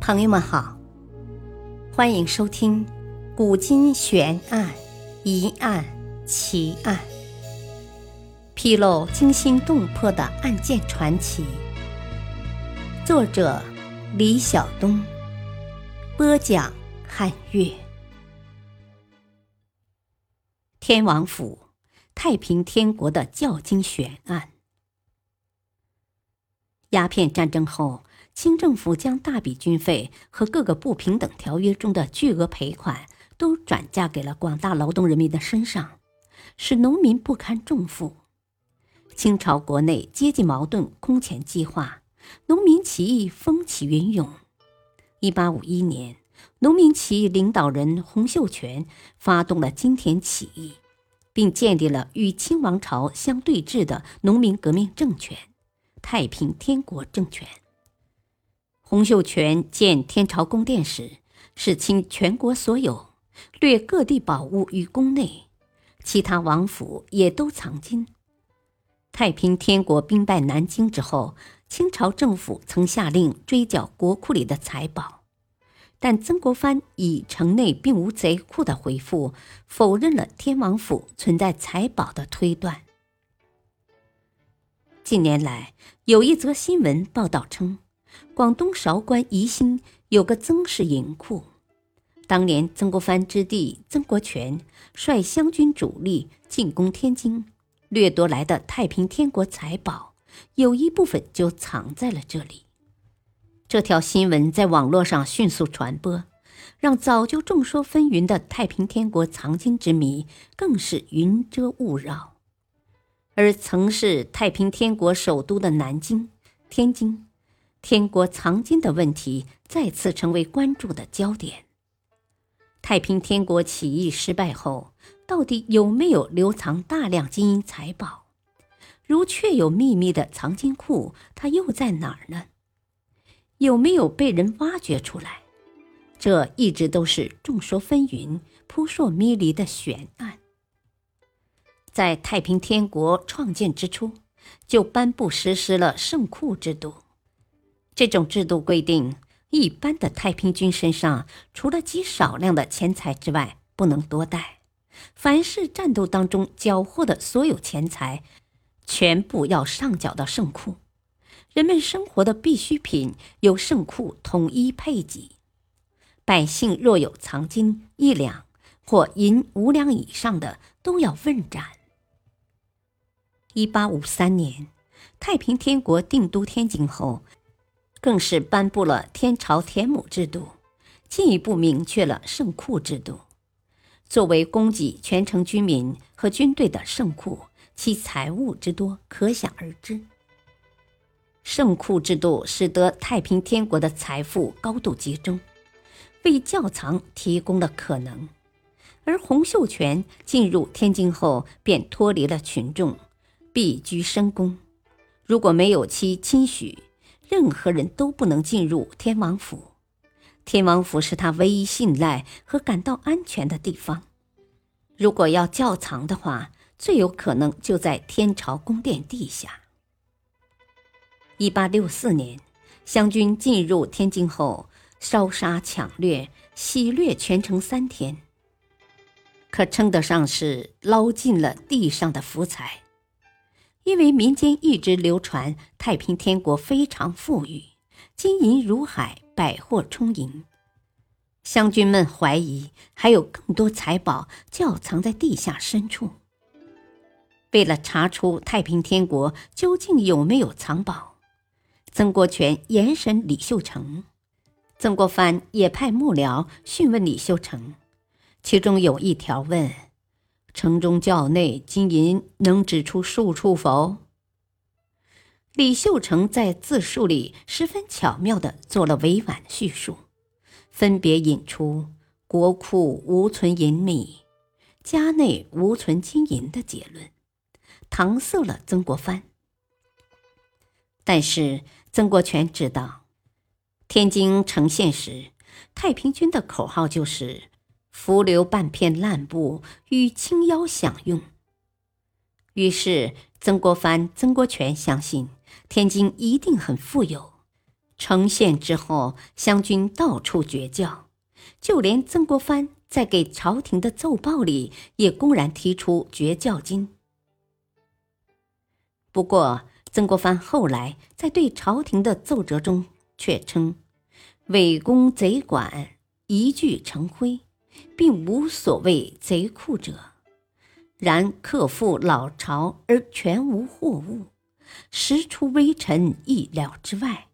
朋友们好，欢迎收听《古今悬案、疑案、奇案》，披露惊心动魄的案件传奇。作者：李晓东，播讲：汉月。天王府，太平天国的教经悬案。鸦片战争后。清政府将大笔军费和各个不平等条约中的巨额赔款都转嫁给了广大劳动人民的身上，使农民不堪重负。清朝国内阶级矛盾空前激化，农民起义风起云涌。一八五一年，农民起义领导人洪秀全发动了金田起义，并建立了与清王朝相对峙的农民革命政权——太平天国政权。洪秀全建天朝宫殿时，是倾全国所有，掠各地宝物于宫内，其他王府也都藏金。太平天国兵败南京之后，清朝政府曾下令追缴国库里的财宝，但曾国藩以城内并无贼库的回复，否认了天王府存在财宝的推断。近年来，有一则新闻报道称。广东韶关宜兴有个曾氏银库，当年曾国藩之弟曾国荃率湘军主力进攻天津，掠夺来的太平天国财宝，有一部分就藏在了这里。这条新闻在网络上迅速传播，让早就众说纷纭的太平天国藏金之谜更是云遮雾绕。而曾是太平天国首都的南京、天津。天国藏金的问题再次成为关注的焦点。太平天国起义失败后，到底有没有留藏大量金银财宝？如确有秘密的藏金库，它又在哪儿呢？有没有被人挖掘出来？这一直都是众说纷纭、扑朔迷离的悬案。在太平天国创建之初，就颁布实施了圣库制度。这种制度规定，一般的太平军身上除了极少量的钱财之外，不能多带。凡是战斗当中缴获的所有钱财，全部要上缴到圣库。人们生活的必需品由圣库统一配给。百姓若有藏金一两或银五两以上的，都要问斩。一八五三年，太平天国定都天津后。更是颁布了天朝田亩制度，进一步明确了圣库制度。作为供给全城居民和军队的圣库，其财物之多可想而知。圣库制度使得太平天国的财富高度集中，为窖藏提供了可能。而洪秀全进入天津后，便脱离了群众，避居深宫。如果没有其亲许，任何人都不能进入天王府，天王府是他唯一信赖和感到安全的地方。如果要窖藏的话，最有可能就在天朝宫殿地下。一八六四年，湘军进入天津后，烧杀抢掠，洗掠全城三天，可称得上是捞尽了地上的福财。因为民间一直流传太平天国非常富裕，金银如海，百货充盈。湘军们怀疑还有更多财宝窖藏在地下深处。为了查出太平天国究竟有没有藏宝，曾国荃严审李秀成，曾国藩也派幕僚讯问李秀成，其中有一条问。城中窖内金银能指出数处否？李秀成在自述里十分巧妙地做了委婉叙述，分别引出国库无存银米，家内无存金银的结论，搪塞了曾国藩。但是曾国荃知道，天津城陷时，太平军的口号就是。浮留半片烂布与青腰享用。于是，曾国藩、曾国荃相信天津一定很富有，成县之后，湘军到处绝教，就连曾国藩在给朝廷的奏报里也公然提出绝教金。不过，曾国藩后来在对朝廷的奏折中却称：“伪公贼管，一炬成灰，并无所谓贼库者。然克复老巢而全无货物，实出微臣意料之外。”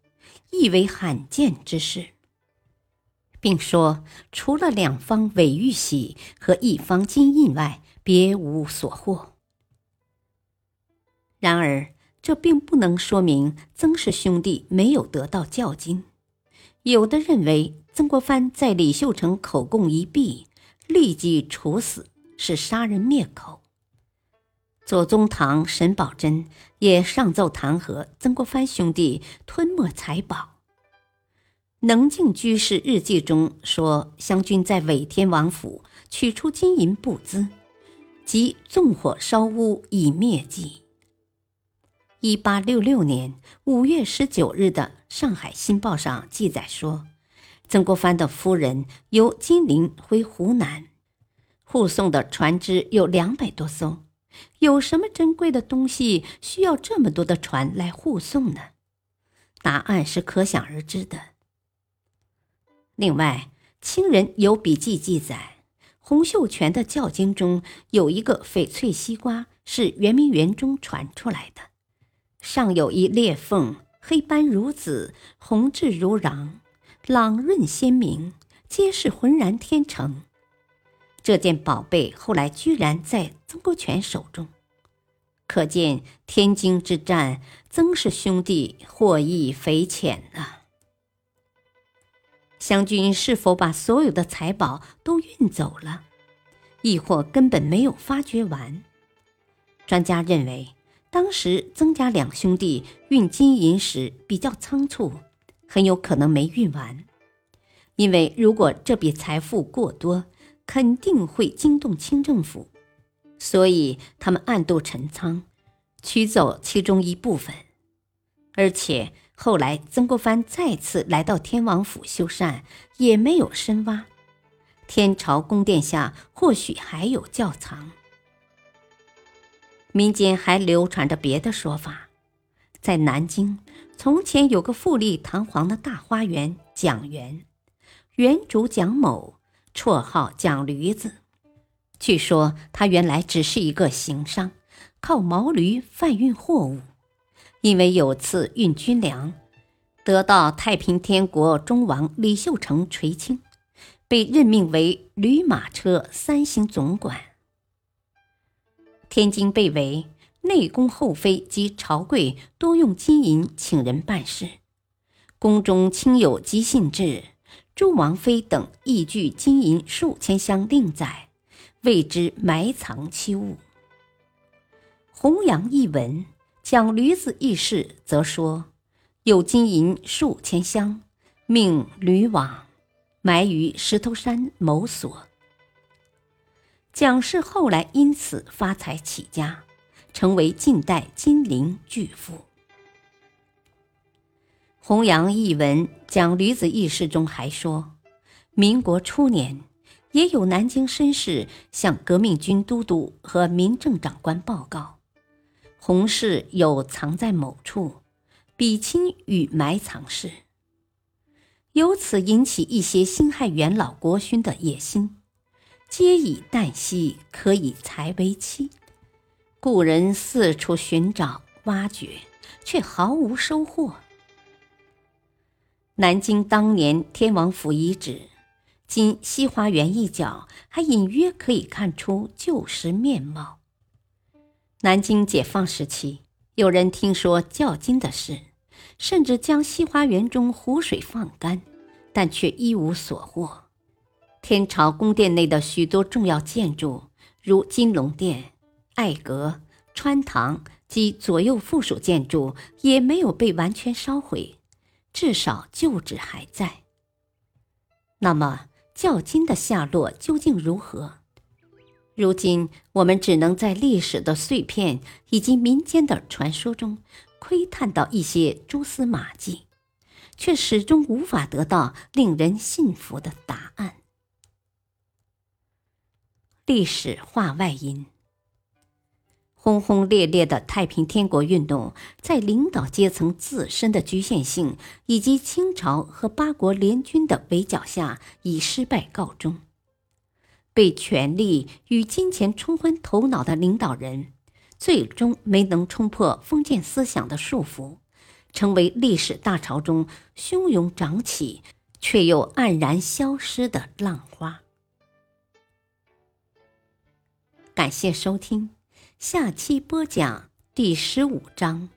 亦为罕见之事，并说除了两方伪玉玺和一方金印外，别无所获。然而，这并不能说明曾氏兄弟没有得到教经。有的认为曾国藩在李秀成口供一毕，立即处死，是杀人灭口。左宗棠、沈葆桢也上奏弹劾曾国藩兄弟吞没财宝。能静居士日记中说，湘军在伪天王府取出金银布资，即纵火烧屋以灭迹。一八六六年五月十九日的《上海新报》上记载说，曾国藩的夫人由金陵回湖南，护送的船只有两百多艘。有什么珍贵的东西需要这么多的船来护送呢？答案是可想而知的。另外，清人有笔记记载，洪秀全的教经中有一个翡翠西瓜是圆明园中传出来的，上有一裂缝，黑斑如紫，红质如瓤，朗润鲜明，皆是浑然天成。这件宝贝后来居然在曾国荃手中，可见天津之战，曾氏兄弟获益匪浅啊！湘军是否把所有的财宝都运走了，亦或根本没有发掘完？专家认为，当时曾家两兄弟运金银时比较仓促，很有可能没运完。因为如果这笔财富过多，肯定会惊动清政府，所以他们暗度陈仓，取走其中一部分。而且后来曾国藩再次来到天王府修缮，也没有深挖。天朝宫殿下或许还有窖藏。民间还流传着别的说法，在南京从前有个富丽堂皇的大花园蒋园，园主蒋某。绰号蒋驴子，据说他原来只是一个行商，靠毛驴贩运货物。因为有次运军粮，得到太平天国忠王李秀成垂青，被任命为驴马车三星总管。天津被围，内宫后妃及朝贵多用金银请人办事，宫中亲友急信至。诸王妃等亦具金银数千箱，另载，为之埋藏其物。弘扬一文，讲驴子一事，则说有金银数千箱，命驴王埋于石头山某所。蒋氏后来因此发财起家，成为近代金陵巨富。弘扬一文讲吕子轶事中还说，民国初年，也有南京绅士向革命军都督和民政长官报告，洪氏有藏在某处，比亲与埋藏事。由此引起一些辛亥元老国勋的野心，皆以旦夕可以财为妻，故人四处寻找挖掘，却毫无收获。南京当年天王府遗址，今西花园一角，还隐约可以看出旧时面貌。南京解放时期，有人听说较金的事，甚至将西花园中湖水放干，但却一无所获。天朝宫殿内的许多重要建筑，如金龙殿、爱阁、穿堂及左右附属建筑，也没有被完全烧毁。至少旧址还在。那么，教金的下落究竟如何？如今我们只能在历史的碎片以及民间的传说中窥探到一些蛛丝马迹，却始终无法得到令人信服的答案。历史话外音：轰轰烈烈的太平天国运动，在领导阶层自身的局限性以及清朝和八国联军的围剿下，以失败告终。被权力与金钱冲昏头脑的领导人，最终没能冲破封建思想的束缚，成为历史大潮中汹涌涨起却又黯然消失的浪花。感谢收听，下期播讲第十五章《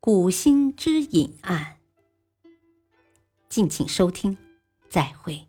古心之隐案》。敬请收听，再会。